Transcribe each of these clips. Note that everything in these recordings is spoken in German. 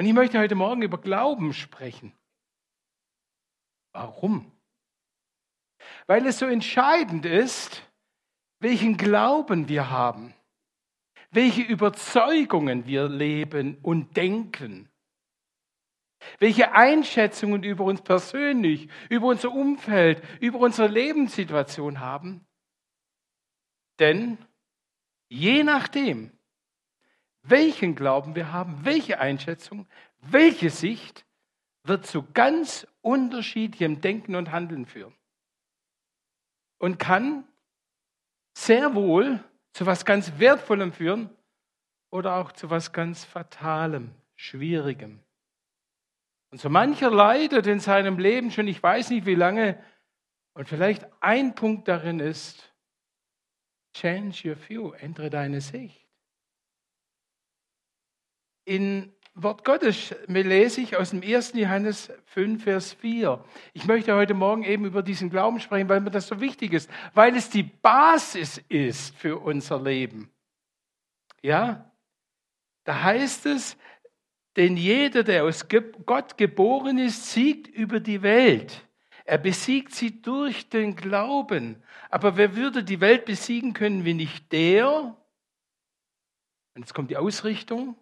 Und ich möchte heute Morgen über Glauben sprechen. Warum? Weil es so entscheidend ist, welchen Glauben wir haben, welche Überzeugungen wir leben und denken, welche Einschätzungen über uns persönlich, über unser Umfeld, über unsere Lebenssituation haben. Denn je nachdem, welchen Glauben wir haben, welche Einschätzung, welche Sicht, wird zu ganz unterschiedlichem Denken und Handeln führen. Und kann sehr wohl zu was ganz Wertvollem führen oder auch zu was ganz Fatalem, Schwierigem. Und so mancher leidet in seinem Leben schon, ich weiß nicht wie lange, und vielleicht ein Punkt darin ist, change your view, ändere deine Sicht. In Wort Gottes lese ich aus dem 1. Johannes 5, Vers 4. Ich möchte heute Morgen eben über diesen Glauben sprechen, weil mir das so wichtig ist, weil es die Basis ist für unser Leben. Ja? Da heißt es, denn jeder, der aus Gott geboren ist, siegt über die Welt. Er besiegt sie durch den Glauben. Aber wer würde die Welt besiegen können, wenn nicht der? Und jetzt kommt die Ausrichtung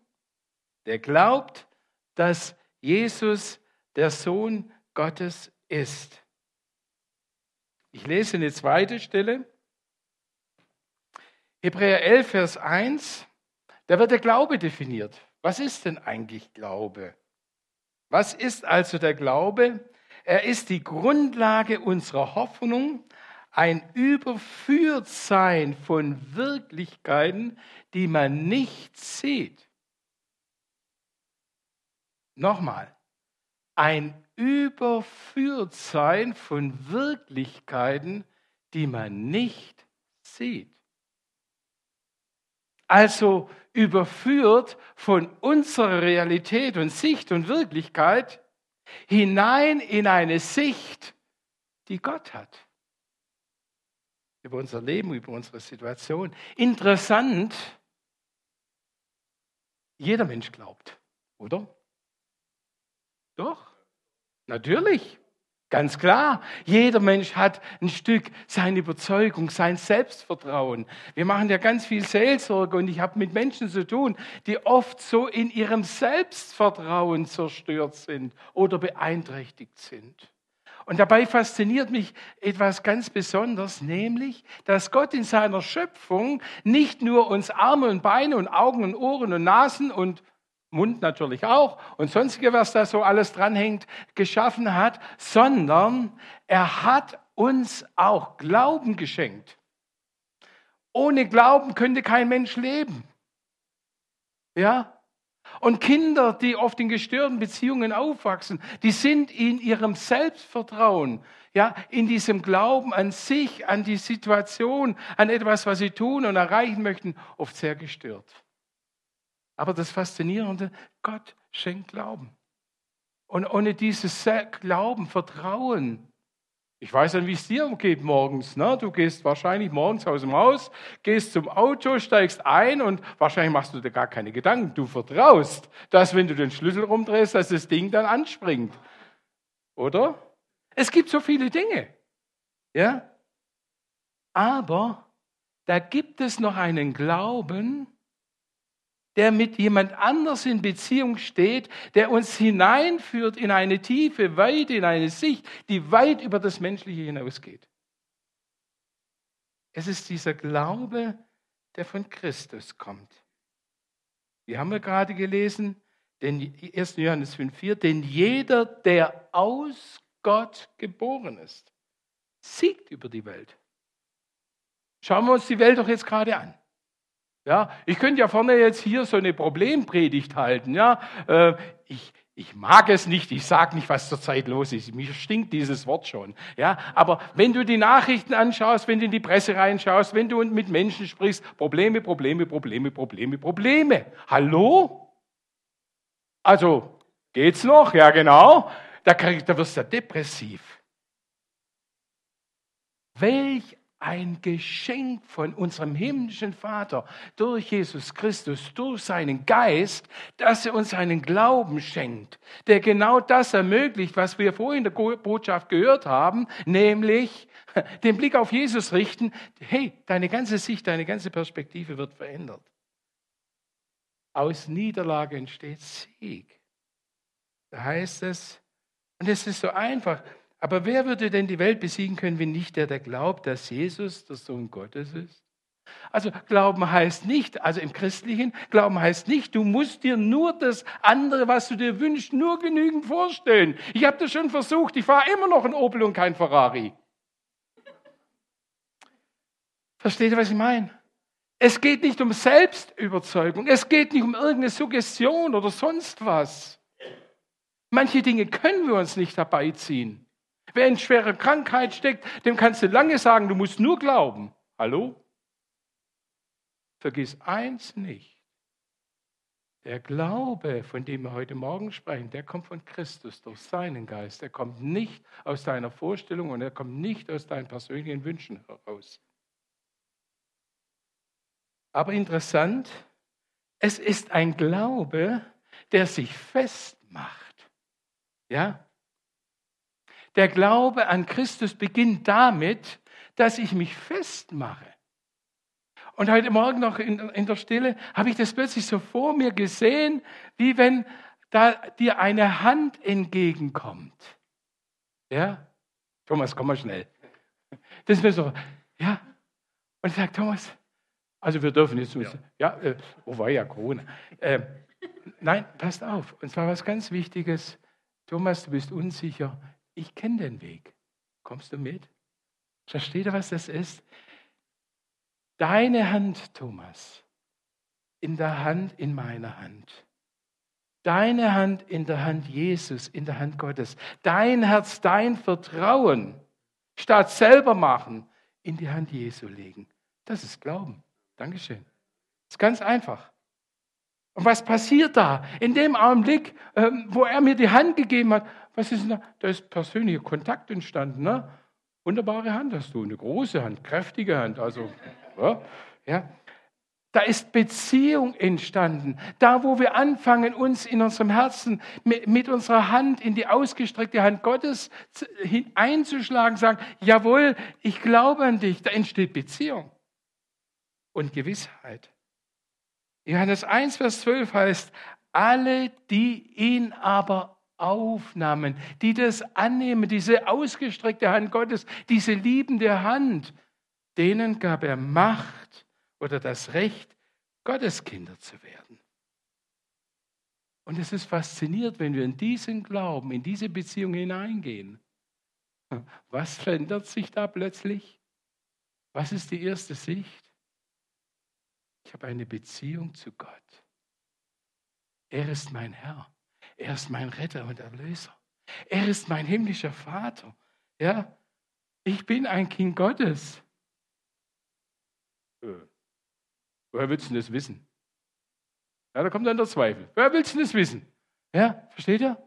der glaubt, dass Jesus der Sohn Gottes ist. Ich lese eine zweite Stelle. Hebräer 11, Vers 1. Da wird der Glaube definiert. Was ist denn eigentlich Glaube? Was ist also der Glaube? Er ist die Grundlage unserer Hoffnung, ein Überführtsein von Wirklichkeiten, die man nicht sieht. Nochmal, ein Überführtsein von Wirklichkeiten, die man nicht sieht. Also überführt von unserer Realität und Sicht und Wirklichkeit hinein in eine Sicht, die Gott hat. Über unser Leben, über unsere Situation. Interessant, jeder Mensch glaubt, oder? Doch, natürlich. Ganz klar, jeder Mensch hat ein Stück seine Überzeugung, sein Selbstvertrauen. Wir machen ja ganz viel Seelsorge und ich habe mit Menschen zu tun, die oft so in ihrem Selbstvertrauen zerstört sind oder beeinträchtigt sind. Und dabei fasziniert mich etwas ganz Besonderes, nämlich, dass Gott in seiner Schöpfung nicht nur uns Arme und Beine und Augen und Ohren und Nasen und Mund natürlich auch und sonstige, was da so alles dranhängt, geschaffen hat, sondern er hat uns auch Glauben geschenkt. Ohne Glauben könnte kein Mensch leben. Ja? Und Kinder, die oft in gestörten Beziehungen aufwachsen, die sind in ihrem Selbstvertrauen, ja, in diesem Glauben an sich, an die Situation, an etwas, was sie tun und erreichen möchten, oft sehr gestört. Aber das Faszinierende, Gott schenkt Glauben. Und ohne dieses Glauben, Vertrauen, ich weiß nicht, wie es dir geht morgens. Ne? Du gehst wahrscheinlich morgens aus dem Haus, gehst zum Auto, steigst ein und wahrscheinlich machst du dir gar keine Gedanken. Du vertraust, dass wenn du den Schlüssel rumdrehst, dass das Ding dann anspringt. Oder? Es gibt so viele Dinge. Ja? Aber da gibt es noch einen Glauben, der mit jemand anders in Beziehung steht, der uns hineinführt in eine tiefe Weite, in eine Sicht, die weit über das Menschliche hinausgeht. Es ist dieser Glaube, der von Christus kommt. Wir haben ja gerade gelesen, den 1. Johannes 5,4, denn jeder, der aus Gott geboren ist, siegt über die Welt. Schauen wir uns die Welt doch jetzt gerade an. Ja, ich könnte ja vorne jetzt hier so eine Problempredigt halten. Ja, äh, ich, ich mag es nicht, ich sage nicht, was zurzeit los ist. Mir stinkt dieses Wort schon. Ja, aber wenn du die Nachrichten anschaust, wenn du in die Presse reinschaust, wenn du mit Menschen sprichst, Probleme, Probleme, Probleme, Probleme, Probleme. Hallo? Also, geht's noch? Ja, genau. Da, da wirst du depressiv. Welch ein Geschenk von unserem himmlischen Vater durch Jesus Christus, durch seinen Geist, dass er uns einen Glauben schenkt, der genau das ermöglicht, was wir vorhin in der Botschaft gehört haben, nämlich den Blick auf Jesus richten. Hey, deine ganze Sicht, deine ganze Perspektive wird verändert. Aus Niederlage entsteht Sieg. Da heißt es, und es ist so einfach, aber wer würde denn die Welt besiegen können, wenn nicht der, der glaubt, dass Jesus der Sohn Gottes ist? Also Glauben heißt nicht, also im Christlichen, Glauben heißt nicht, du musst dir nur das andere, was du dir wünschst, nur genügend vorstellen. Ich habe das schon versucht, ich fahre immer noch ein Opel und kein Ferrari. Versteht ihr, was ich meine? Es geht nicht um Selbstüberzeugung, es geht nicht um irgendeine Suggestion oder sonst was. Manche Dinge können wir uns nicht herbeiziehen. Wer in schwerer Krankheit steckt, dem kannst du lange sagen, du musst nur glauben. Hallo? Vergiss eins nicht. Der Glaube, von dem wir heute Morgen sprechen, der kommt von Christus durch seinen Geist. Er kommt nicht aus deiner Vorstellung und er kommt nicht aus deinen persönlichen Wünschen heraus. Aber interessant, es ist ein Glaube, der sich festmacht. Ja? Der Glaube an Christus beginnt damit, dass ich mich festmache. Und heute Morgen noch in, in der Stille habe ich das plötzlich so vor mir gesehen, wie wenn da dir eine Hand entgegenkommt. Ja? Thomas, komm mal schnell. Das ist mir so, ja. Und ich sage, Thomas, also wir dürfen jetzt, ja, ja äh, oh war ja Corona. Äh, nein, passt auf. Und zwar was ganz Wichtiges. Thomas, du bist unsicher ich kenne den Weg. Kommst du mit? Versteht ihr, was das ist? Deine Hand, Thomas, in der Hand, in meiner Hand. Deine Hand in der Hand Jesus, in der Hand Gottes. Dein Herz, dein Vertrauen, statt selber machen, in die Hand Jesu legen. Das ist Glauben. Dankeschön. Das ist ganz einfach. Und was passiert da? In dem Augenblick, ähm, wo er mir die Hand gegeben hat, was ist denn da? Da ist persönlicher Kontakt entstanden. Ne? Wunderbare Hand hast du, eine große Hand, kräftige Hand. Also, ja, ja. Da ist Beziehung entstanden. Da, wo wir anfangen, uns in unserem Herzen mit, mit unserer Hand in die ausgestreckte Hand Gottes einzuschlagen, sagen, jawohl, ich glaube an dich, da entsteht Beziehung und Gewissheit. Johannes 1, Vers 12 heißt, alle, die ihn aber aufnahmen, die das annehmen, diese ausgestreckte Hand Gottes, diese liebende Hand, denen gab er Macht oder das Recht, Gottes Kinder zu werden. Und es ist faszinierend, wenn wir in diesen Glauben, in diese Beziehung hineingehen. Was verändert sich da plötzlich? Was ist die erste Sicht? Ich habe eine Beziehung zu Gott. Er ist mein Herr. Er ist mein Retter und Erlöser. Er ist mein himmlischer Vater. Ja, ich bin ein Kind Gottes. Äh, woher willst du das wissen? Ja, da kommt dann der Zweifel. Woher willst du das wissen? Ja, versteht ihr?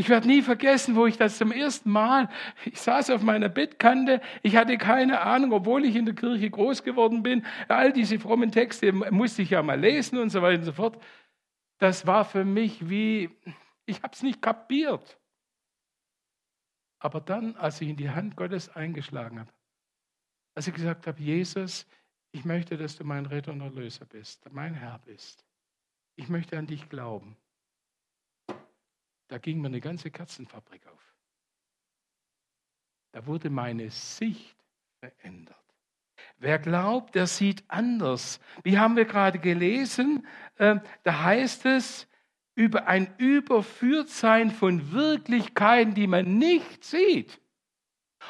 Ich werde nie vergessen, wo ich das zum ersten Mal, ich saß auf meiner Bettkante, ich hatte keine Ahnung, obwohl ich in der Kirche groß geworden bin, all diese frommen Texte musste ich ja mal lesen und so weiter und so fort das war für mich wie, ich habe es nicht kapiert. Aber dann, als ich in die Hand Gottes eingeschlagen habe, als ich gesagt habe, Jesus, ich möchte, dass du mein Retter und Erlöser bist, mein Herr bist. Ich möchte an dich glauben. Da ging mir eine ganze Katzenfabrik auf. Da wurde meine Sicht verändert. Wer glaubt, der sieht anders. Wie haben wir gerade gelesen? Äh, da heißt es über ein Überführtsein von Wirklichkeiten, die man nicht sieht.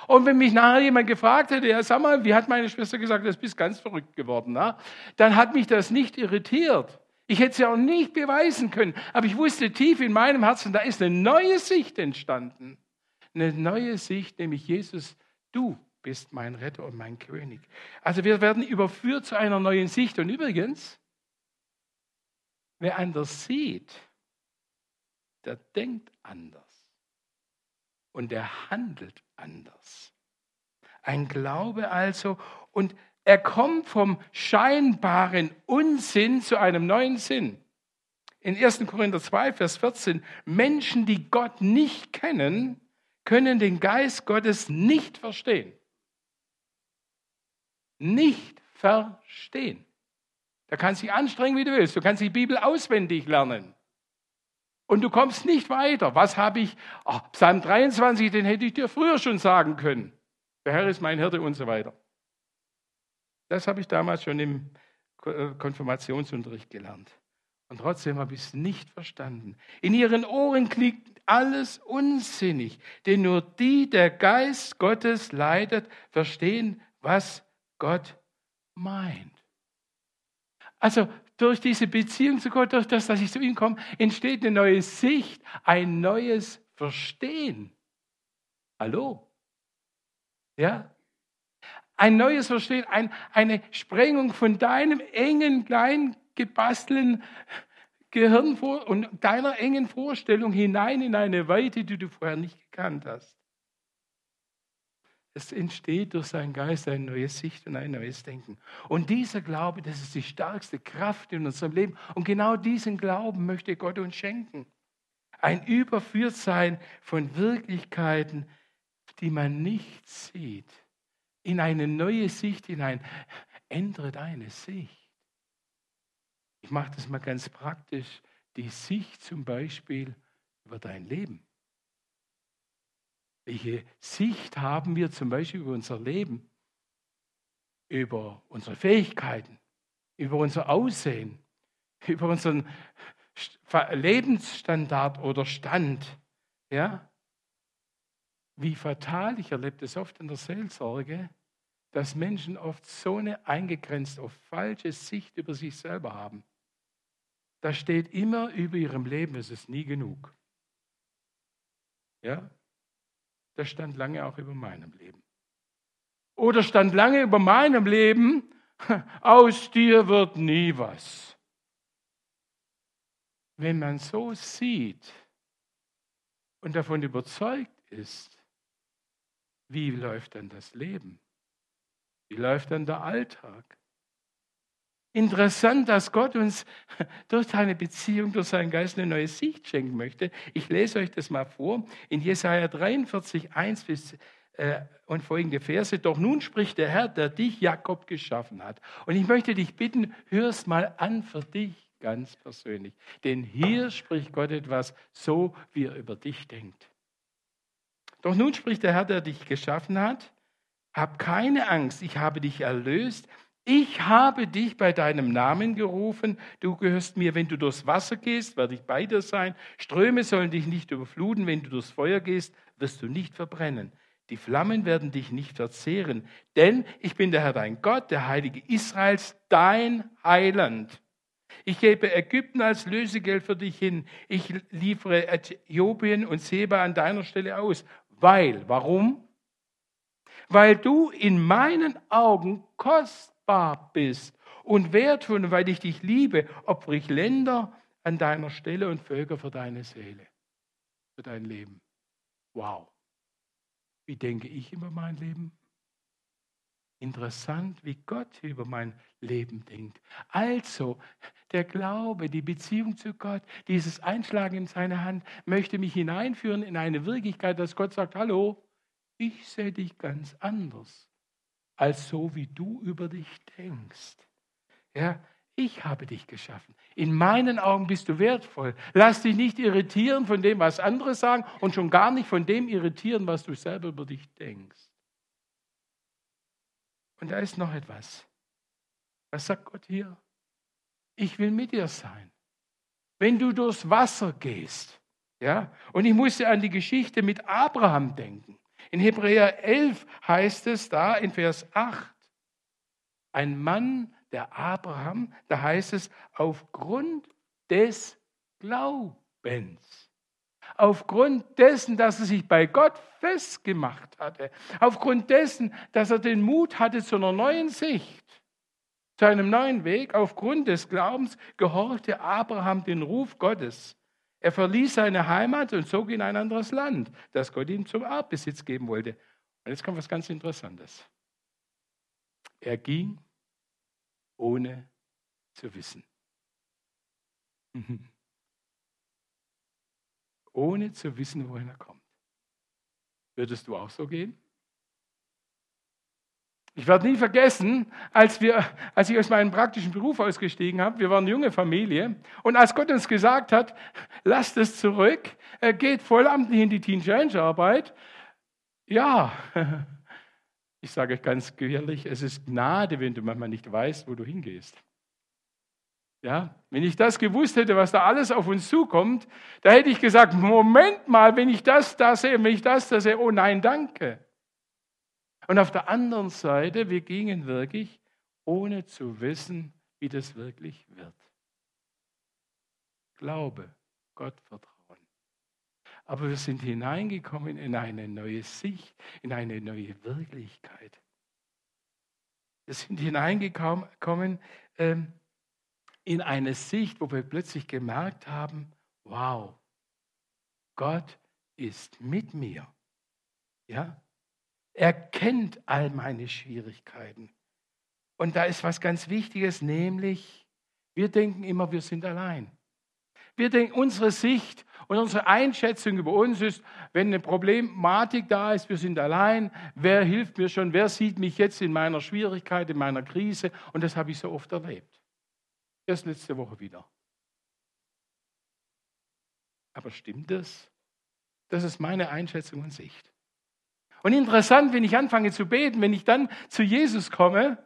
Und wenn mich nachher jemand gefragt hätte, ja, sag mal, wie hat meine Schwester gesagt, du bist ganz verrückt geworden, na? dann hat mich das nicht irritiert. Ich hätte es ja auch nicht beweisen können, aber ich wusste tief in meinem Herzen, da ist eine neue Sicht entstanden. Eine neue Sicht, nämlich Jesus, du bist mein Retter und mein König. Also wir werden überführt zu einer neuen Sicht. Und übrigens, wer anders sieht, der denkt anders und der handelt anders. Ein Glaube also. Und er kommt vom scheinbaren Unsinn zu einem neuen Sinn. In 1. Korinther 2, Vers 14, Menschen, die Gott nicht kennen, können den Geist Gottes nicht verstehen. Nicht verstehen. Da kannst du dich anstrengen, wie du willst. Du kannst die Bibel auswendig lernen. Und du kommst nicht weiter. Was habe ich? Ach, Psalm 23, den hätte ich dir früher schon sagen können. Der Herr ist mein Hirte und so weiter. Das habe ich damals schon im äh, Konfirmationsunterricht gelernt. Und trotzdem habe ich es nicht verstanden. In ihren Ohren klingt alles unsinnig, denn nur die, der Geist Gottes leitet, verstehen, was Gott meint. Also durch diese Beziehung zu Gott, durch das, dass ich zu ihm komme, entsteht eine neue Sicht, ein neues Verstehen. Hallo? Ja? Ein neues Verstehen, ein, eine Sprengung von deinem engen, kleinen, gebastelten Gehirn und deiner engen Vorstellung hinein in eine Weite, die du vorher nicht gekannt hast. Es entsteht durch seinen Geist eine neue Sicht und ein neues Denken. Und dieser Glaube, das ist die stärkste Kraft in unserem Leben. Und genau diesen Glauben möchte Gott uns schenken. Ein Überführtsein von Wirklichkeiten, die man nicht sieht, in eine neue Sicht hinein. Ändere deine Sicht. Ich mache das mal ganz praktisch. Die Sicht zum Beispiel über dein Leben. Welche Sicht haben wir zum Beispiel über unser Leben, über unsere Fähigkeiten, über unser Aussehen, über unseren Lebensstandard oder Stand? Ja? Wie fatal, ich erlebe das oft in der Seelsorge, dass Menschen oft so eine eingegrenzt auf falsche Sicht über sich selber haben. Da steht immer über ihrem Leben, es ist nie genug. Ja? das stand lange auch über meinem Leben. Oder stand lange über meinem Leben, aus dir wird nie was. Wenn man so sieht und davon überzeugt ist, wie läuft dann das Leben? Wie läuft dann der Alltag? Interessant, dass Gott uns durch seine Beziehung, durch seinen Geist eine neue Sicht schenken möchte. Ich lese euch das mal vor in Jesaja 43, 1 bis äh, und folgende Verse. Doch nun spricht der Herr, der dich, Jakob, geschaffen hat. Und ich möchte dich bitten, hör es mal an für dich ganz persönlich. Denn hier spricht Gott etwas so, wie er über dich denkt. Doch nun spricht der Herr, der dich geschaffen hat. Hab keine Angst, ich habe dich erlöst. Ich habe dich bei deinem Namen gerufen, du gehörst mir, wenn du durchs Wasser gehst, werde ich bei dir sein. Ströme sollen dich nicht überfluten, wenn du durchs Feuer gehst, wirst du nicht verbrennen. Die Flammen werden dich nicht verzehren, denn ich bin der Herr dein Gott, der Heilige Israels, dein Heiland. Ich gebe Ägypten als Lösegeld für dich hin. Ich liefere Äthiopien und Seba an deiner Stelle aus. Weil, warum? Weil du in meinen Augen kostbar bist und wertvoll, weil ich dich liebe, opfere ich Länder an deiner Stelle und Völker für deine Seele, für dein Leben. Wow. Wie denke ich über mein Leben? Interessant, wie Gott über mein Leben denkt. Also, der Glaube, die Beziehung zu Gott, dieses Einschlagen in seine Hand möchte mich hineinführen in eine Wirklichkeit, dass Gott sagt, hallo, ich sehe dich ganz anders als so, wie du über dich denkst. Ja, ich habe dich geschaffen. In meinen Augen bist du wertvoll. Lass dich nicht irritieren von dem, was andere sagen und schon gar nicht von dem irritieren, was du selber über dich denkst. Und da ist noch etwas. Was sagt Gott hier? Ich will mit dir sein. Wenn du durchs Wasser gehst, ja, und ich musste an die Geschichte mit Abraham denken. In Hebräer 11 heißt es da in Vers 8, ein Mann, der Abraham, da heißt es, aufgrund des Glaubens. Aufgrund dessen, dass er sich bei Gott festgemacht hatte. Aufgrund dessen, dass er den Mut hatte zu einer neuen Sicht, zu einem neuen Weg. Aufgrund des Glaubens gehorchte Abraham den Ruf Gottes. Er verließ seine Heimat und zog in ein anderes Land, das Gott ihm zum Erbbesitz geben wollte. Und jetzt kommt was ganz Interessantes. Er ging, ohne zu wissen. Ohne zu wissen, wohin er kommt. Würdest du auch so gehen? Ich werde nie vergessen, als, wir, als ich aus meinem praktischen Beruf ausgestiegen habe, wir waren eine junge Familie, und als Gott uns gesagt hat, lasst es zurück, er geht vollamtlich in die Teen Change Arbeit, ja, ich sage euch ganz ehrlich, es ist Gnade, wenn du manchmal nicht weißt, wo du hingehst. Ja, wenn ich das gewusst hätte, was da alles auf uns zukommt, da hätte ich gesagt, Moment mal, wenn ich das da sehe, wenn ich das da sehe, oh nein, danke. Und auf der anderen Seite, wir gingen wirklich, ohne zu wissen, wie das wirklich wird. Glaube, Gott vertrauen. Aber wir sind hineingekommen in eine neue Sicht, in eine neue Wirklichkeit. Wir sind hineingekommen ähm, in eine Sicht, wo wir plötzlich gemerkt haben, wow, Gott ist mit mir. Ja? Er kennt all meine Schwierigkeiten. Und da ist was ganz Wichtiges, nämlich wir denken immer, wir sind allein. Wir denken, unsere Sicht und unsere Einschätzung über uns ist, wenn eine Problematik da ist, wir sind allein, wer hilft mir schon, wer sieht mich jetzt in meiner Schwierigkeit, in meiner Krise? Und das habe ich so oft erlebt. Erst letzte Woche wieder. Aber stimmt das? Das ist meine Einschätzung und Sicht. Und interessant, wenn ich anfange zu beten, wenn ich dann zu Jesus komme,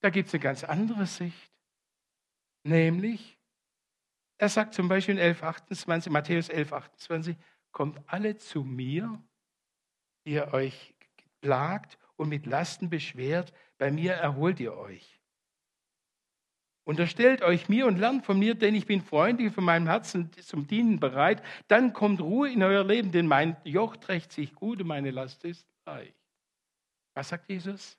da gibt es eine ganz andere Sicht. Nämlich, er sagt zum Beispiel in 11, 28, Matthäus 11, 28, kommt alle zu mir, die ihr euch plagt und mit Lasten beschwert, bei mir erholt ihr euch. Unterstellt euch mir und lernt von mir, denn ich bin freundlich von meinem Herzen zum Dienen bereit. Dann kommt Ruhe in euer Leben, denn mein Joch trägt sich gut und meine Last ist leicht. Was sagt Jesus?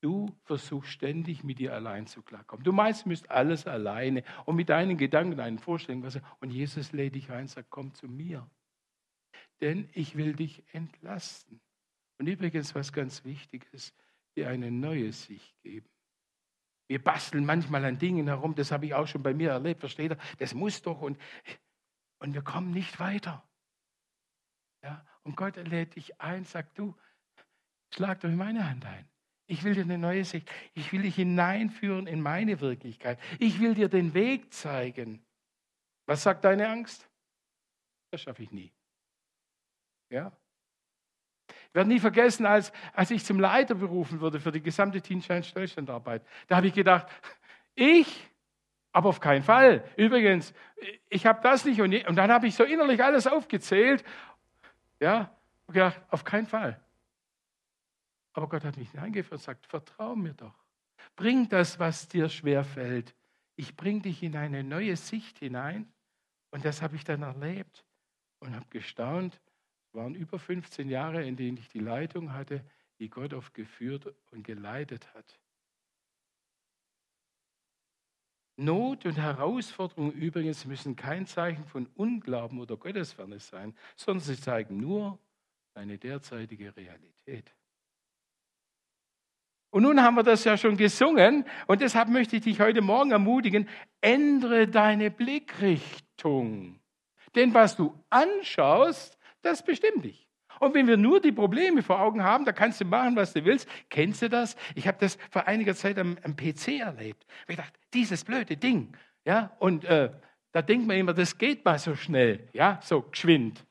Du versuchst ständig mit dir allein zu klarkommen. Du meinst, du müsst alles alleine und mit deinen Gedanken, deinen Vorstellungen. Was, und Jesus lädt dich ein, sagt, komm zu mir. Denn ich will dich entlasten. Und übrigens, was ganz wichtig ist, dir eine neue Sicht geben. Wir basteln manchmal an Dingen herum, das habe ich auch schon bei mir erlebt, versteht ihr? Das muss doch und, und wir kommen nicht weiter. Ja? Und Gott lädt dich ein, sagt du, schlag doch meine Hand ein. Ich will dir eine neue Sicht. Ich will dich hineinführen in meine Wirklichkeit. Ich will dir den Weg zeigen. Was sagt deine Angst? Das schaffe ich nie. Ja? Ich werde nie vergessen, als, als ich zum Leiter berufen wurde für die gesamte Teen Challenge Deutschlandarbeit. Da habe ich gedacht, ich, aber auf keinen Fall. Übrigens, ich habe das nicht. Und, und dann habe ich so innerlich alles aufgezählt. Ja, und gedacht, auf keinen Fall. Aber Gott hat mich hineingeführt und sagt, vertrau mir doch. Bring das, was dir schwer fällt. Ich bringe dich in eine neue Sicht hinein. Und das habe ich dann erlebt und habe gestaunt, waren über 15 Jahre, in denen ich die Leitung hatte, die Gott oft geführt und geleitet hat. Not und Herausforderungen übrigens müssen kein Zeichen von Unglauben oder Gottesferne sein, sondern sie zeigen nur eine derzeitige Realität. Und nun haben wir das ja schon gesungen und deshalb möchte ich dich heute Morgen ermutigen, ändere deine Blickrichtung. Denn was du anschaust, das bestimmt dich. Und wenn wir nur die Probleme vor Augen haben, da kannst du machen, was du willst. Kennst du das? Ich habe das vor einiger Zeit am, am PC erlebt. Ich dachte, dieses blöde Ding. Ja, und äh, da denkt man immer, das geht mal so schnell. Ja, so geschwind.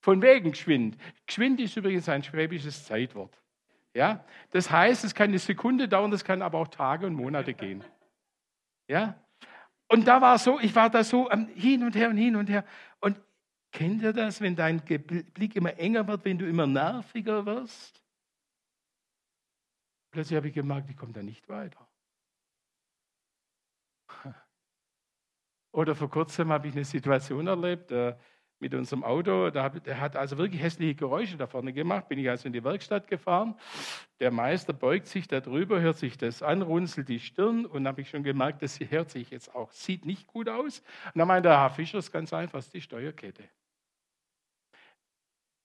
Von wegen geschwind. Geschwind ist übrigens ein schwäbisches Zeitwort. Ja, das heißt, es kann eine Sekunde dauern, das kann aber auch Tage und Monate gehen. Ja, und da war so, ich war da so hin und her und hin und her. Kennt ihr das, wenn dein Blick immer enger wird, wenn du immer nerviger wirst? Plötzlich habe ich gemerkt, ich komme da nicht weiter. Oder vor kurzem habe ich eine Situation erlebt äh, mit unserem Auto. Da hab, der hat also wirklich hässliche Geräusche da vorne gemacht. Bin ich also in die Werkstatt gefahren. Der Meister beugt sich da drüber, hört sich das an, runzelt die Stirn und habe ich schon gemerkt, das hört sich jetzt auch, sieht nicht gut aus. Und dann meinte der Herr Fischer, ist ganz einfach, ist die Steuerkette.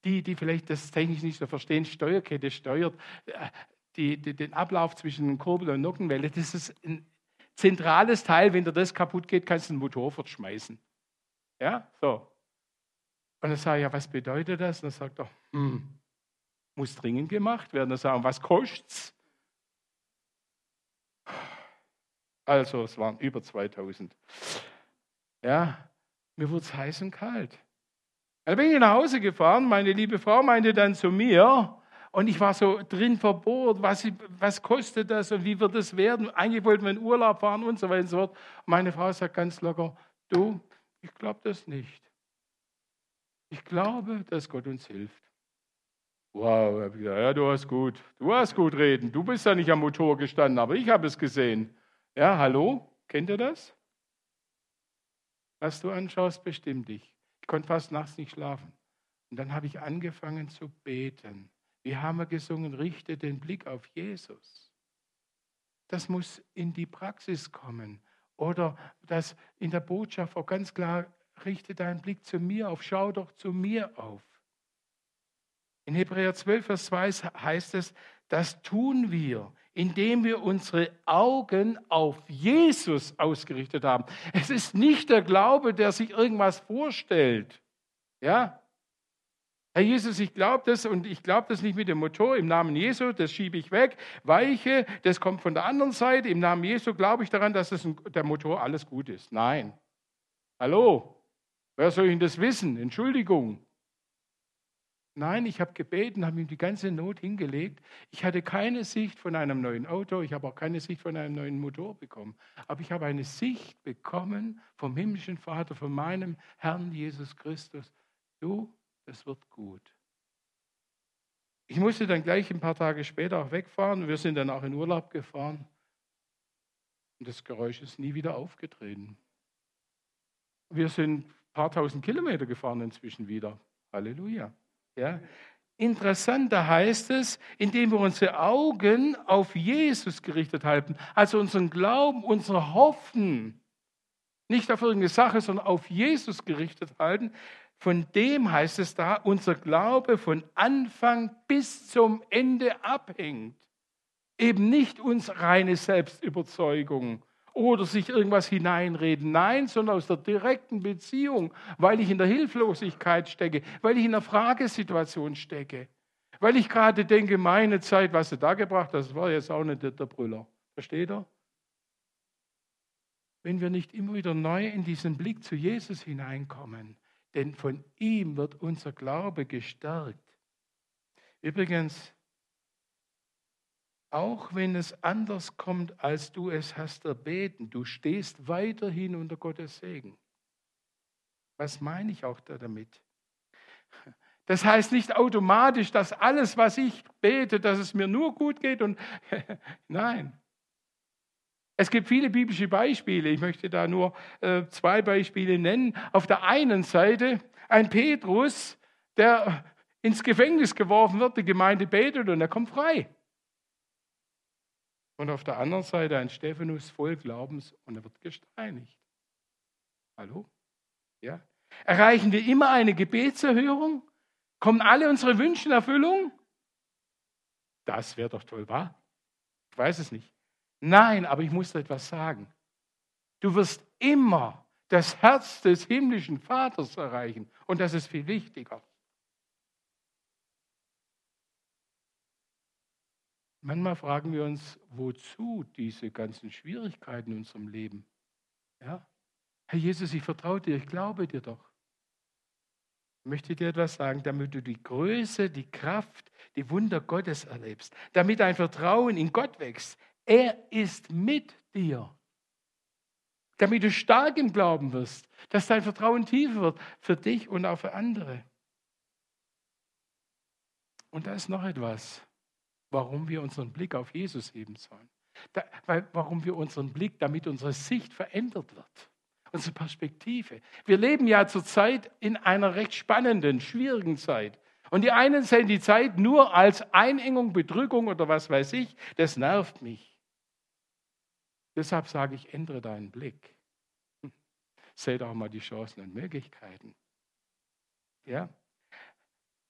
Die, die vielleicht das technisch nicht so verstehen, Steuerkette steuert, äh, die, die, den Ablauf zwischen Kurbel und Nockenwelle, das ist ein zentrales Teil. Wenn dir das kaputt geht, kannst du den Motor fortschmeißen. Ja, so. Und dann sage ich, ja, was bedeutet das? Und dann sagt er, hm, muss dringend gemacht werden. Dann sagen, was kostet's? Also, es waren über 2000. Ja, mir wurde es heiß und kalt. Dann bin ich nach Hause gefahren. Meine liebe Frau meinte dann zu mir, und ich war so drin verbohrt, was, was kostet das und wie wird es werden? Eigentlich wollten wir in Urlaub fahren und so weiter und so fort. Meine Frau sagt ganz locker, du, ich glaube das nicht. Ich glaube, dass Gott uns hilft. Wow, hab ich gesagt, ja, du hast gut, du hast gut reden. Du bist ja nicht am Motor gestanden, aber ich habe es gesehen. Ja, hallo, kennt ihr das? Was du anschaust, bestimmt dich. Konnte fast nachts nicht schlafen. Und dann habe ich angefangen zu beten. Wir haben gesungen, richte den Blick auf Jesus. Das muss in die Praxis kommen. Oder das in der Botschaft auch ganz klar, richte deinen Blick zu mir auf, schau doch zu mir auf. In Hebräer 12, Vers 2 heißt es, das tun wir, indem wir unsere Augen auf Jesus ausgerichtet haben. Es ist nicht der Glaube, der sich irgendwas vorstellt. Ja? Herr Jesus, ich glaube das und ich glaube das nicht mit dem Motor im Namen Jesu, das schiebe ich weg. Weiche, das kommt von der anderen Seite. Im Namen Jesu glaube ich daran, dass das der Motor alles gut ist. Nein. Hallo? Wer soll Ihnen das wissen? Entschuldigung. Nein, ich habe gebeten, habe ihm die ganze Not hingelegt. Ich hatte keine Sicht von einem neuen Auto, ich habe auch keine Sicht von einem neuen Motor bekommen. Aber ich habe eine Sicht bekommen vom himmlischen Vater, von meinem Herrn Jesus Christus. Du, das wird gut. Ich musste dann gleich ein paar Tage später auch wegfahren. Wir sind dann auch in Urlaub gefahren. Und das Geräusch ist nie wieder aufgetreten. Wir sind ein paar tausend Kilometer gefahren inzwischen wieder. Halleluja. Ja. Interessant, da heißt es, indem wir unsere Augen auf Jesus gerichtet halten, also unseren Glauben, unsere Hoffen, nicht auf irgendeine Sache, sondern auf Jesus gerichtet halten. Von dem heißt es da, unser Glaube von Anfang bis zum Ende abhängt. Eben nicht uns reine Selbstüberzeugung oder sich irgendwas hineinreden. Nein, sondern aus der direkten Beziehung, weil ich in der Hilflosigkeit stecke, weil ich in der Fragesituation stecke, weil ich gerade denke, meine Zeit, was du da gebracht hast, war jetzt auch nicht der Brüller. Versteht ihr? Wenn wir nicht immer wieder neu in diesen Blick zu Jesus hineinkommen, denn von ihm wird unser Glaube gestärkt. Übrigens, auch wenn es anders kommt, als du es hast erbeten, du stehst weiterhin unter Gottes Segen. Was meine ich auch da damit? Das heißt nicht automatisch, dass alles, was ich bete, dass es mir nur gut geht und nein. Es gibt viele biblische Beispiele. Ich möchte da nur äh, zwei Beispiele nennen. Auf der einen Seite ein Petrus, der ins Gefängnis geworfen wird, die Gemeinde betet und er kommt frei. Und auf der anderen Seite ein Stephanus voll Glaubens und er wird gesteinigt. Hallo? Ja? Erreichen wir immer eine Gebetserhörung? Kommen alle unsere Wünsche in Erfüllung? Das wäre doch toll, wahr? Ich weiß es nicht. Nein, aber ich muss dir etwas sagen. Du wirst immer das Herz des himmlischen Vaters erreichen und das ist viel wichtiger. Manchmal fragen wir uns, wozu diese ganzen Schwierigkeiten in unserem Leben? Ja? Herr Jesus, ich vertraue dir, ich glaube dir doch. Ich möchte dir etwas sagen, damit du die Größe, die Kraft, die Wunder Gottes erlebst, damit dein Vertrauen in Gott wächst. Er ist mit dir. Damit du stark im Glauben wirst, dass dein Vertrauen tiefer wird für dich und auch für andere. Und da ist noch etwas warum wir unseren Blick auf Jesus heben sollen. Da, weil, warum wir unseren Blick, damit unsere Sicht verändert wird. Unsere Perspektive. Wir leben ja zurzeit in einer recht spannenden, schwierigen Zeit. Und die einen sehen die Zeit nur als Einengung, Bedrückung oder was weiß ich. Das nervt mich. Deshalb sage ich, ändere deinen Blick. Hm. Seht auch mal die Chancen und Möglichkeiten. Ja?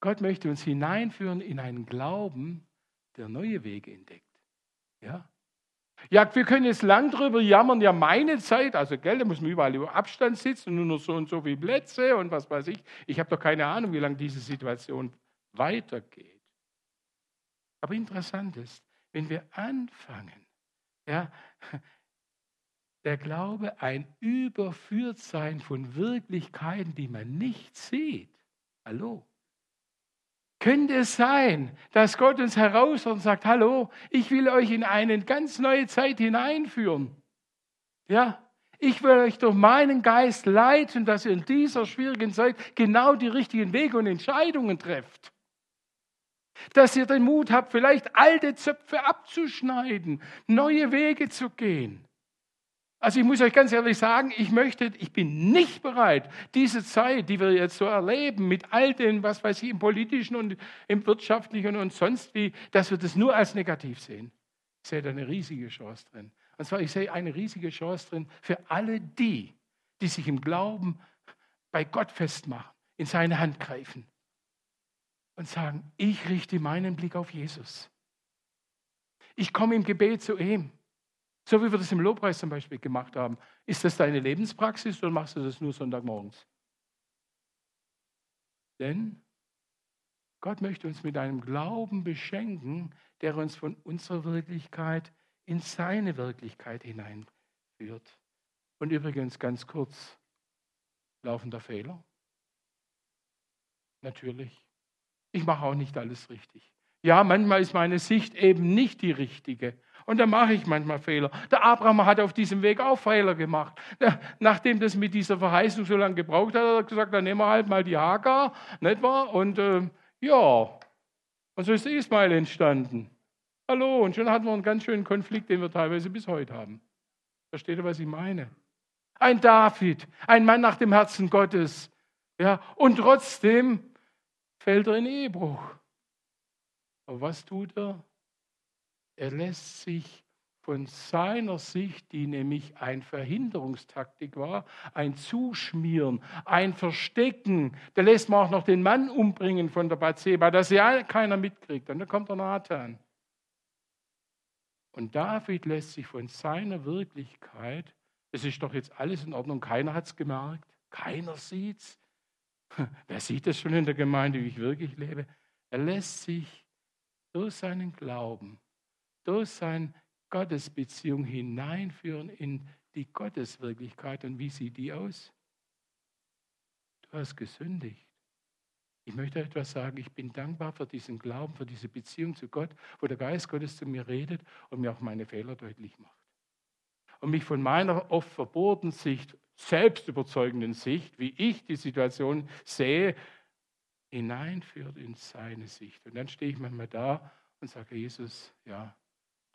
Gott möchte uns hineinführen in einen Glauben, der neue Wege entdeckt. Ja? Ja, wir können jetzt lang drüber jammern, ja, meine Zeit, also Geld, da muss man überall über Abstand sitzen und nur noch so und so viele Plätze und was weiß ich. Ich habe doch keine Ahnung, wie lange diese Situation weitergeht. Aber interessant ist, wenn wir anfangen, ja, der Glaube ein Überführtsein von Wirklichkeiten, die man nicht sieht. Hallo? Könnte es sein, dass Gott uns herausfordert und sagt, hallo, ich will euch in eine ganz neue Zeit hineinführen. Ja, ich will euch durch meinen Geist leiten, dass ihr in dieser schwierigen Zeit genau die richtigen Wege und Entscheidungen trefft. Dass ihr den Mut habt, vielleicht alte Zöpfe abzuschneiden, neue Wege zu gehen. Also ich muss euch ganz ehrlich sagen, ich möchte, ich bin nicht bereit, diese Zeit, die wir jetzt so erleben, mit all den, was weiß ich, im politischen und im wirtschaftlichen und sonst wie, dass wir das nur als negativ sehen. Ich sehe da eine riesige Chance drin. Und zwar, ich sehe eine riesige Chance drin für alle die, die sich im Glauben bei Gott festmachen, in seine Hand greifen und sagen, ich richte meinen Blick auf Jesus. Ich komme im Gebet zu ihm. So wie wir das im Lobpreis zum Beispiel gemacht haben. Ist das deine Lebenspraxis oder machst du das nur Sonntagmorgens? Denn Gott möchte uns mit einem Glauben beschenken, der uns von unserer Wirklichkeit in seine Wirklichkeit hineinführt. Und übrigens ganz kurz, laufender Fehler? Natürlich. Ich mache auch nicht alles richtig. Ja, manchmal ist meine Sicht eben nicht die richtige. Und da mache ich manchmal Fehler. Der Abraham hat auf diesem Weg auch Fehler gemacht. Nachdem das mit dieser Verheißung so lange gebraucht hat, hat er gesagt, dann nehmen wir halt mal die Hagar, nicht wahr? Und äh, ja, und so ist Ismail entstanden. Hallo, und schon hatten wir einen ganz schönen Konflikt, den wir teilweise bis heute haben. Versteht ihr, was ich meine? Ein David, ein Mann nach dem Herzen Gottes. Ja, und trotzdem fällt er in Ehebruch. Aber was tut er? Er lässt sich von seiner Sicht, die nämlich ein Verhinderungstaktik war, ein Zuschmieren, ein Verstecken. Da lässt man auch noch den Mann umbringen von der Bathseba, dass ja keiner mitkriegt. Und dann kommt der Nathan. Und David lässt sich von seiner Wirklichkeit, es ist doch jetzt alles in Ordnung, keiner hat es gemerkt, keiner sieht es. Wer sieht das schon in der Gemeinde, wie ich wirklich lebe? Er lässt sich durch seinen Glauben durch seine Gottesbeziehung hineinführen in die Gotteswirklichkeit. Und wie sieht die aus? Du hast gesündigt. Ich möchte etwas sagen, ich bin dankbar für diesen Glauben, für diese Beziehung zu Gott, wo der Geist Gottes zu mir redet und mir auch meine Fehler deutlich macht. Und mich von meiner oft verbohrten Sicht, selbstüberzeugenden Sicht, wie ich die Situation sehe, hineinführt in seine Sicht. Und dann stehe ich manchmal da und sage, Jesus, ja,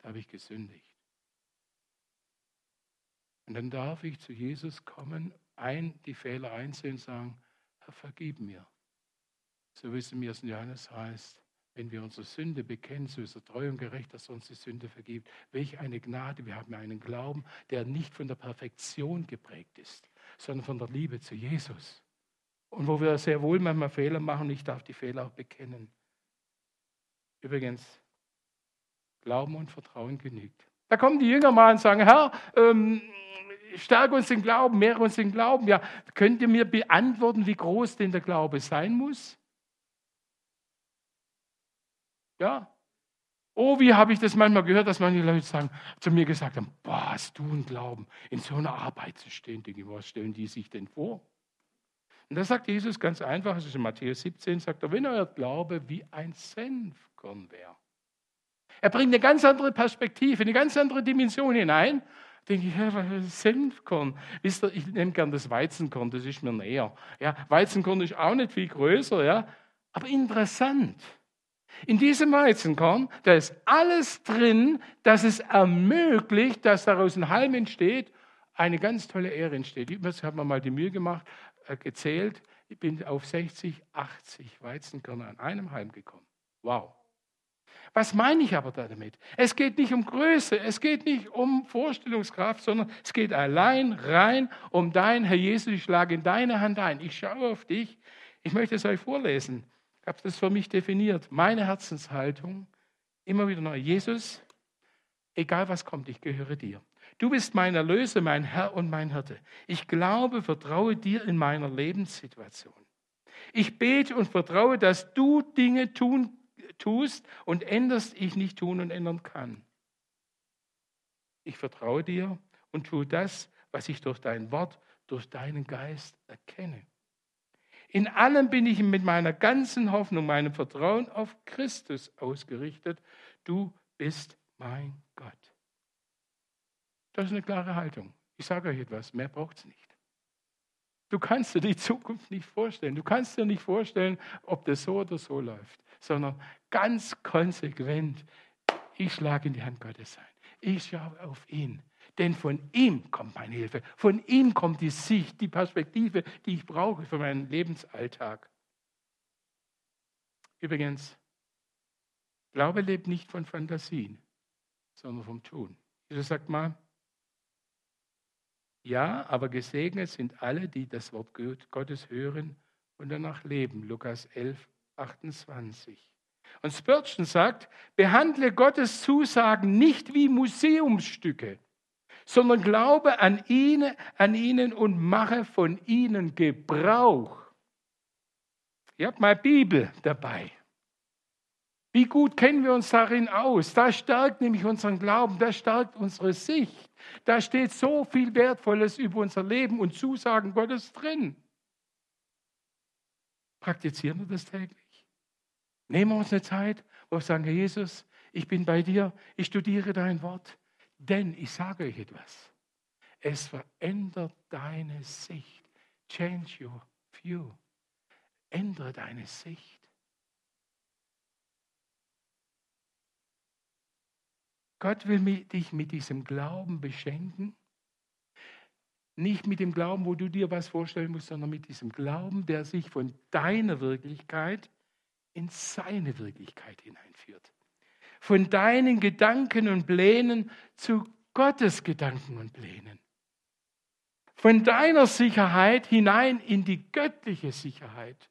habe ich gesündigt. Und dann darf ich zu Jesus kommen, ein, die Fehler einsehen und sagen, Herr, vergib mir. So wie es in 1. Johannes heißt, wenn wir unsere Sünde bekennen, so ist er treu und gerecht, dass er uns die Sünde vergibt. Welch eine Gnade, wir haben einen Glauben, der nicht von der Perfektion geprägt ist, sondern von der Liebe zu Jesus. Und wo wir sehr wohl manchmal Fehler machen, ich darf die Fehler auch bekennen. Übrigens, Glauben und Vertrauen genügt. Da kommen die Jünger mal und sagen, Herr, ähm, stärke uns den Glauben, mehre uns den Glauben. Ja, könnt ihr mir beantworten, wie groß denn der Glaube sein muss? Ja. Oh, wie habe ich das manchmal gehört, dass manche Leute sagen, zu mir gesagt haben, boah, hast du einen Glauben, in so einer Arbeit zu stehen. Denke ich, was stellen die sich denn vor? Und da sagt Jesus ganz einfach, das ist in Matthäus 17, sagt er, wenn euer Glaube wie ein Senfkorn wäre. Er bringt eine ganz andere Perspektive, eine ganz andere Dimension hinein. Denke ich, ja, Senfkorn. Wisst ihr, ich nehme gern das Weizenkorn, das ist mir näher. Ja, Weizenkorn ist auch nicht viel größer, ja, aber interessant. In diesem Weizenkorn, da ist alles drin, dass es ermöglicht, dass daraus ein Halm entsteht, eine ganz tolle Ehre entsteht. Ich habe mir mal die Mühe gemacht, äh, gezählt. Ich bin auf 60, 80 Weizenkörner an einem Halm gekommen. Wow. Was meine ich aber damit? Es geht nicht um Größe, es geht nicht um Vorstellungskraft, sondern es geht allein rein um dein, Herr Jesus, ich schlage in deine Hand ein. Ich schaue auf dich. Ich möchte es euch vorlesen. habe das für mich definiert. Meine Herzenshaltung, immer wieder neu. Jesus, egal was kommt, ich gehöre dir. Du bist mein Erlöser, mein Herr und mein Hirte. Ich glaube, vertraue dir in meiner Lebenssituation. Ich bete und vertraue, dass du Dinge tun, tust und änderst, ich nicht tun und ändern kann. Ich vertraue dir und tue das, was ich durch dein Wort, durch deinen Geist erkenne. In allem bin ich mit meiner ganzen Hoffnung, meinem Vertrauen auf Christus ausgerichtet. Du bist mein Gott. Das ist eine klare Haltung. Ich sage euch etwas, mehr braucht es nicht. Du kannst dir die Zukunft nicht vorstellen. Du kannst dir nicht vorstellen, ob das so oder so läuft, sondern ganz konsequent, ich schlage in die Hand Gottes ein. Ich schaue auf ihn. Denn von ihm kommt meine Hilfe. Von ihm kommt die Sicht, die Perspektive, die ich brauche für meinen Lebensalltag. Übrigens, Glaube lebt nicht von Fantasien, sondern vom Tun. Jesus sagt mal, ja, aber gesegnet sind alle, die das Wort Gottes hören und danach leben. Lukas 11, 28. Und Spurgeon sagt, behandle Gottes Zusagen nicht wie Museumsstücke, sondern glaube an ihn, an ihnen und mache von ihnen Gebrauch. Ihr habt mal Bibel dabei. Wie gut kennen wir uns darin aus? Das stärkt nämlich unseren Glauben, das stärkt unsere Sicht. Da steht so viel Wertvolles über unser Leben und Zusagen Gottes drin. Praktizieren wir das täglich? Nehmen wir uns eine Zeit, wo wir sagen, Herr Jesus, ich bin bei dir, ich studiere dein Wort, denn ich sage euch etwas. Es verändert deine Sicht. Change your view. Ändere deine Sicht. Gott will dich mit diesem Glauben beschenken. Nicht mit dem Glauben, wo du dir was vorstellen musst, sondern mit diesem Glauben, der sich von deiner Wirklichkeit in seine Wirklichkeit hineinführt. Von deinen Gedanken und Plänen zu Gottes Gedanken und Plänen. Von deiner Sicherheit hinein in die göttliche Sicherheit.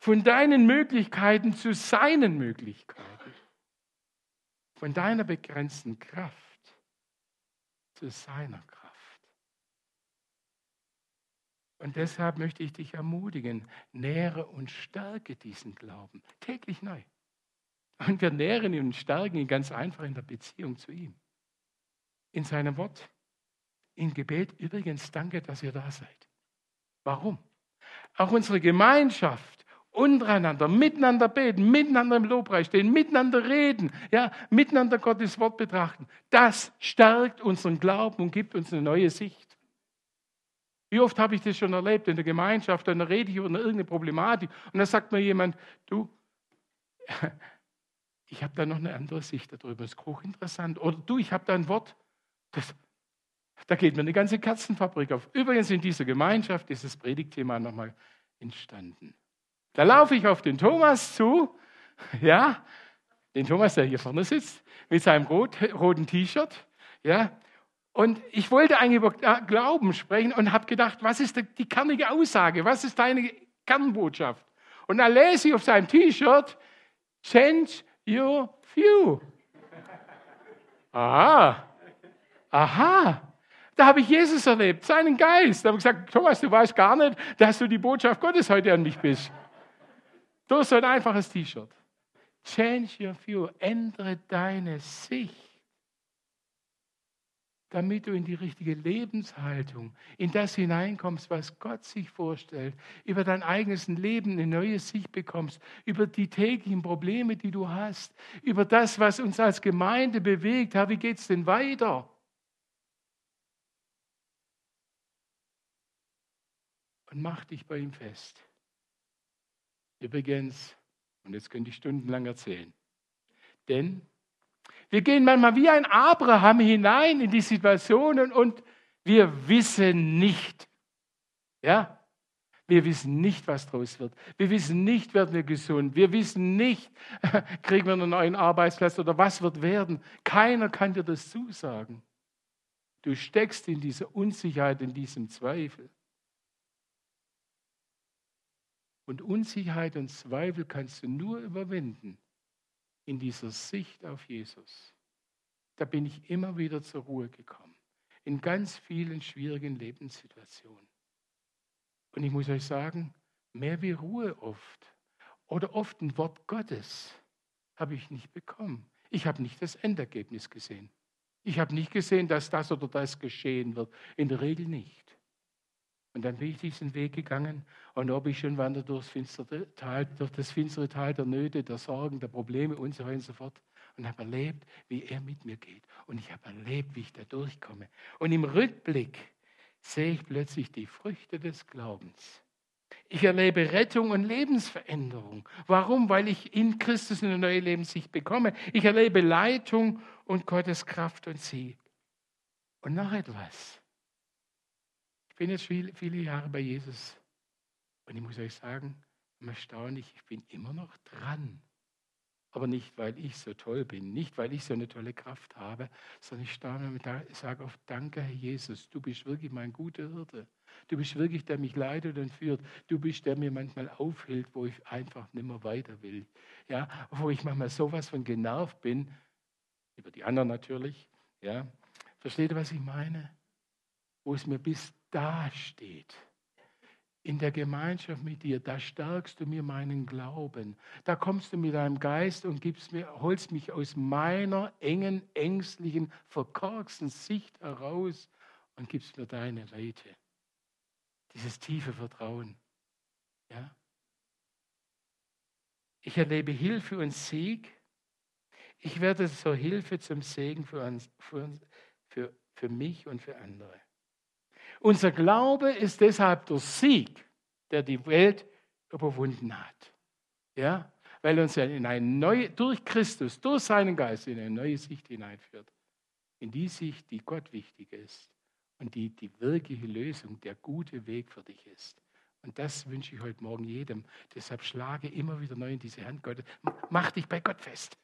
Von deinen Möglichkeiten zu seinen Möglichkeiten von deiner begrenzten Kraft zu seiner Kraft. Und deshalb möchte ich dich ermutigen, nähre und stärke diesen Glauben täglich neu. Und wir nähren ihn und stärken ihn ganz einfach in der Beziehung zu ihm. In seinem Wort, in Gebet. Übrigens, danke, dass ihr da seid. Warum? Auch unsere Gemeinschaft untereinander, miteinander beten, miteinander im Lobpreis stehen, miteinander reden, ja, miteinander Gottes Wort betrachten. Das stärkt unseren Glauben und gibt uns eine neue Sicht. Wie oft habe ich das schon erlebt in der Gemeinschaft, dann rede ich über irgendeine Problematik und dann sagt mir jemand, du, ich habe da noch eine andere Sicht darüber, das ist hochinteressant. Oder du, ich habe da ein Wort, das, da geht mir eine ganze Katzenfabrik auf. Übrigens in dieser Gemeinschaft ist das Predigtthema nochmal entstanden. Da laufe ich auf den Thomas zu, ja, den Thomas, der hier vorne sitzt, mit seinem rot, roten T-Shirt, ja, und ich wollte eigentlich über Glauben sprechen und habe gedacht, was ist die kernige Aussage? Was ist deine Kernbotschaft? Und da lese ich auf seinem T-Shirt, change your view. Aha, aha. Da habe ich Jesus erlebt, seinen Geist. Da habe ich gesagt, Thomas, du weißt gar nicht, dass du die Botschaft Gottes heute an mich bist. Durch so ein einfaches T-Shirt. Change your view. Ändere deine Sicht. Damit du in die richtige Lebenshaltung, in das hineinkommst, was Gott sich vorstellt, über dein eigenes Leben eine neue Sicht bekommst, über die täglichen Probleme, die du hast, über das, was uns als Gemeinde bewegt. Wie geht es denn weiter? Und mach dich bei ihm fest. Übrigens, und jetzt könnte ich stundenlang erzählen, denn wir gehen manchmal wie ein Abraham hinein in die Situationen und wir wissen nicht, ja, wir wissen nicht, was draus wird. Wir wissen nicht, werden wir gesund. Wir wissen nicht, kriegen wir einen neuen Arbeitsplatz oder was wird werden. Keiner kann dir das zusagen. Du steckst in dieser Unsicherheit, in diesem Zweifel. Und Unsicherheit und Zweifel kannst du nur überwinden in dieser Sicht auf Jesus. Da bin ich immer wieder zur Ruhe gekommen. In ganz vielen schwierigen Lebenssituationen. Und ich muss euch sagen, mehr wie Ruhe oft oder oft ein Wort Gottes habe ich nicht bekommen. Ich habe nicht das Endergebnis gesehen. Ich habe nicht gesehen, dass das oder das geschehen wird. In der Regel nicht. Und dann bin ich diesen Weg gegangen und ob ich schon wandere durchs finstere Tal, durch das finstere Tal der Nöte, der Sorgen, der Probleme und so weiter und so fort und habe erlebt, wie er mit mir geht. Und ich habe erlebt, wie ich da durchkomme. Und im Rückblick sehe ich plötzlich die Früchte des Glaubens. Ich erlebe Rettung und Lebensveränderung. Warum? Weil ich in Christus eine neue Lebenssicht bekomme. Ich erlebe Leitung und Gottes Kraft und Sieg. Und noch etwas. Ich bin jetzt viele, viele Jahre bei Jesus und ich muss euch sagen, erstaunlich, ich bin immer noch dran. Aber nicht, weil ich so toll bin, nicht, weil ich so eine tolle Kraft habe, sondern ich staune und sage oft, danke, Herr Jesus, du bist wirklich mein guter Hirte. Du bist wirklich, der mich leitet und führt. Du bist, der mir manchmal aufhält, wo ich einfach nicht mehr weiter will. Ja, wo ich manchmal sowas von genervt bin, über die anderen natürlich. Ja, versteht ihr, was ich meine? Wo es mir bis da steht in der Gemeinschaft mit dir, da stärkst du mir meinen Glauben. Da kommst du mit deinem Geist und gibst mir, holst mich aus meiner engen, ängstlichen, verkorksten Sicht heraus und gibst mir deine Weite. Dieses tiefe Vertrauen. Ja? Ich erlebe Hilfe und Sieg. Ich werde zur Hilfe zum Segen für, uns, für, für mich und für andere. Unser Glaube ist deshalb der Sieg, der die Welt überwunden hat. Ja? Weil uns ja in eine neue, durch Christus, durch seinen Geist in eine neue Sicht hineinführt. In die Sicht, die Gott wichtig ist und die die wirkliche Lösung, der gute Weg für dich ist. Und das wünsche ich heute Morgen jedem. Deshalb schlage immer wieder neu in diese Hand Gottes. Mach dich bei Gott fest.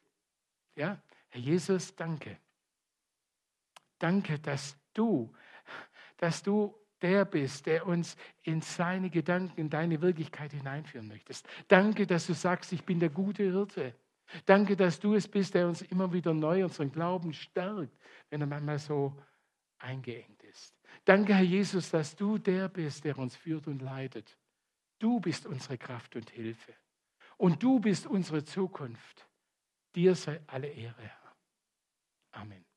Ja? Herr Jesus, danke. Danke, dass du dass du der bist, der uns in seine Gedanken, in deine Wirklichkeit hineinführen möchtest. Danke, dass du sagst, ich bin der gute Hirte. Danke, dass du es bist, der uns immer wieder neu unseren Glauben stärkt, wenn er manchmal so eingeengt ist. Danke, Herr Jesus, dass du der bist, der uns führt und leitet. Du bist unsere Kraft und Hilfe. Und du bist unsere Zukunft. Dir sei alle Ehre, Herr. Amen.